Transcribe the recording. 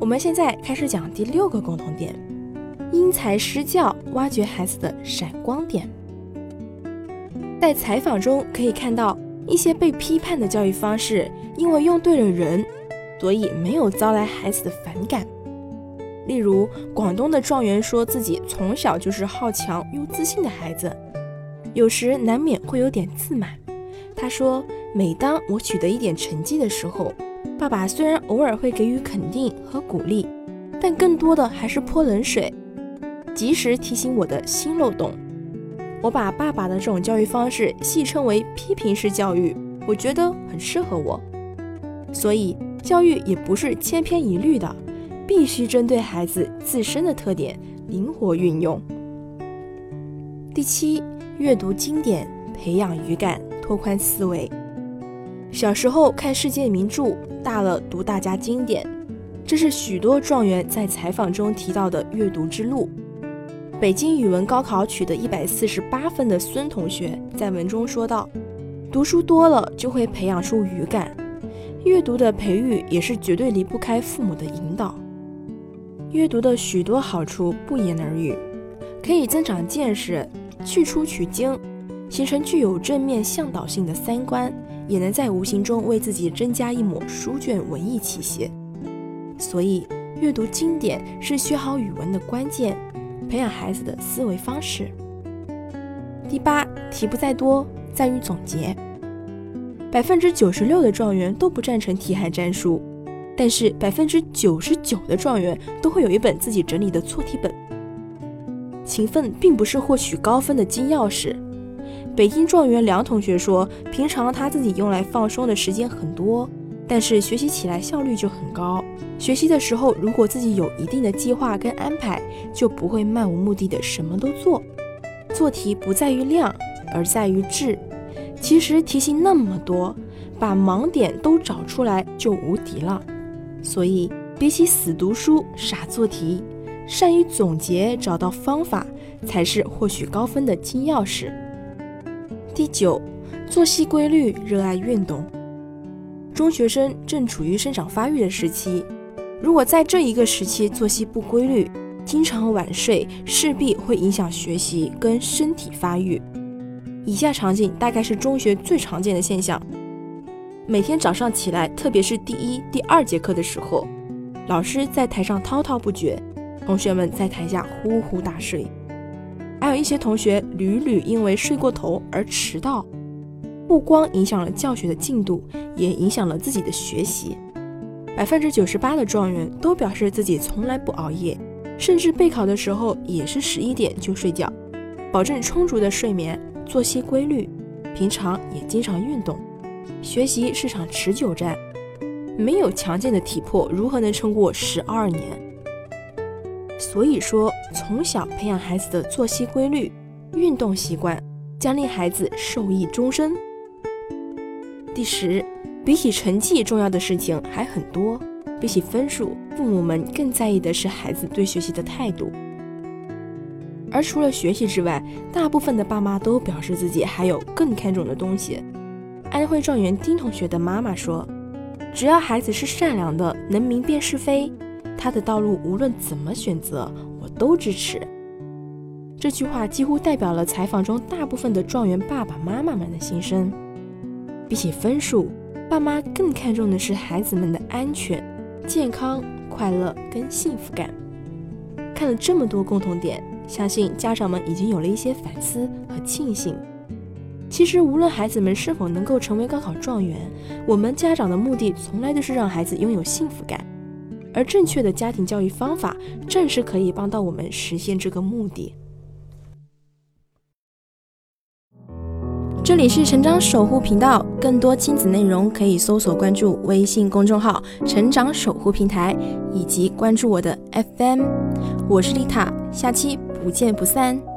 我们现在开始讲第六个共同点。因材施教，挖掘孩子的闪光点。在采访中可以看到一些被批判的教育方式，因为用对了人，所以没有招来孩子的反感。例如，广东的状元说自己从小就是好强又自信的孩子，有时难免会有点自满。他说：“每当我取得一点成绩的时候，爸爸虽然偶尔会给予肯定和鼓励，但更多的还是泼冷水。”及时提醒我的新漏洞，我把爸爸的这种教育方式戏称为批评式教育，我觉得很适合我。所以教育也不是千篇一律的，必须针对孩子自身的特点灵活运用。第七，阅读经典，培养语感，拓宽思维。小时候看世界名著，大了读大家经典，这是许多状元在采访中提到的阅读之路。北京语文高考取得一百四十八分的孙同学在文中说道：“读书多了就会培养出语感，阅读的培育也是绝对离不开父母的引导。阅读的许多好处不言而喻，可以增长见识，去出取经，形成具有正面向导性的三观，也能在无形中为自己增加一抹书卷文艺气息。所以，阅读经典是学好语文的关键。”培养孩子的思维方式。第八，题不在多，在于总结。百分之九十六的状元都不赞成题海战术，但是百分之九十九的状元都会有一本自己整理的错题本。勤奋并不是获取高分的金钥匙。北京状元梁同学说，平常他自己用来放松的时间很多。但是学习起来效率就很高。学习的时候，如果自己有一定的计划跟安排，就不会漫无目的的什么都做。做题不在于量，而在于质。其实题型那么多，把盲点都找出来就无敌了。所以，比起死读书、傻做题，善于总结、找到方法，才是获取高分的金钥匙。第九，作息规律，热爱运动。中学生正处于生长发育的时期，如果在这一个时期作息不规律，经常晚睡，势必会影响学习跟身体发育。以下场景大概是中学最常见的现象：每天早上起来，特别是第一、第二节课的时候，老师在台上滔滔不绝，同学们在台下呼呼大睡，还有一些同学屡屡因为睡过头而迟到。不光影响了教学的进度，也影响了自己的学习。百分之九十八的状元都表示自己从来不熬夜，甚至备考的时候也是十一点就睡觉，保证充足的睡眠，作息规律，平常也经常运动。学习是场持久战，没有强健的体魄，如何能撑过十二年？所以说，从小培养孩子的作息规律、运动习惯，将令孩子受益终身。第十，比起成绩重要的事情还很多。比起分数，父母们更在意的是孩子对学习的态度。而除了学习之外，大部分的爸妈都表示自己还有更看重的东西。安徽状元丁同学的妈妈说：“只要孩子是善良的，能明辨是非，他的道路无论怎么选择，我都支持。”这句话几乎代表了采访中大部分的状元爸爸妈妈们的心声。比起分数，爸妈更看重的是孩子们的安全、健康、快乐跟幸福感。看了这么多共同点，相信家长们已经有了一些反思和庆幸。其实，无论孩子们是否能够成为高考状元，我们家长的目的从来都是让孩子拥有幸福感。而正确的家庭教育方法，正是可以帮到我们实现这个目的。这里是成长守护频道，更多亲子内容可以搜索关注微信公众号“成长守护平台”，以及关注我的 FM。我是丽塔，下期不见不散。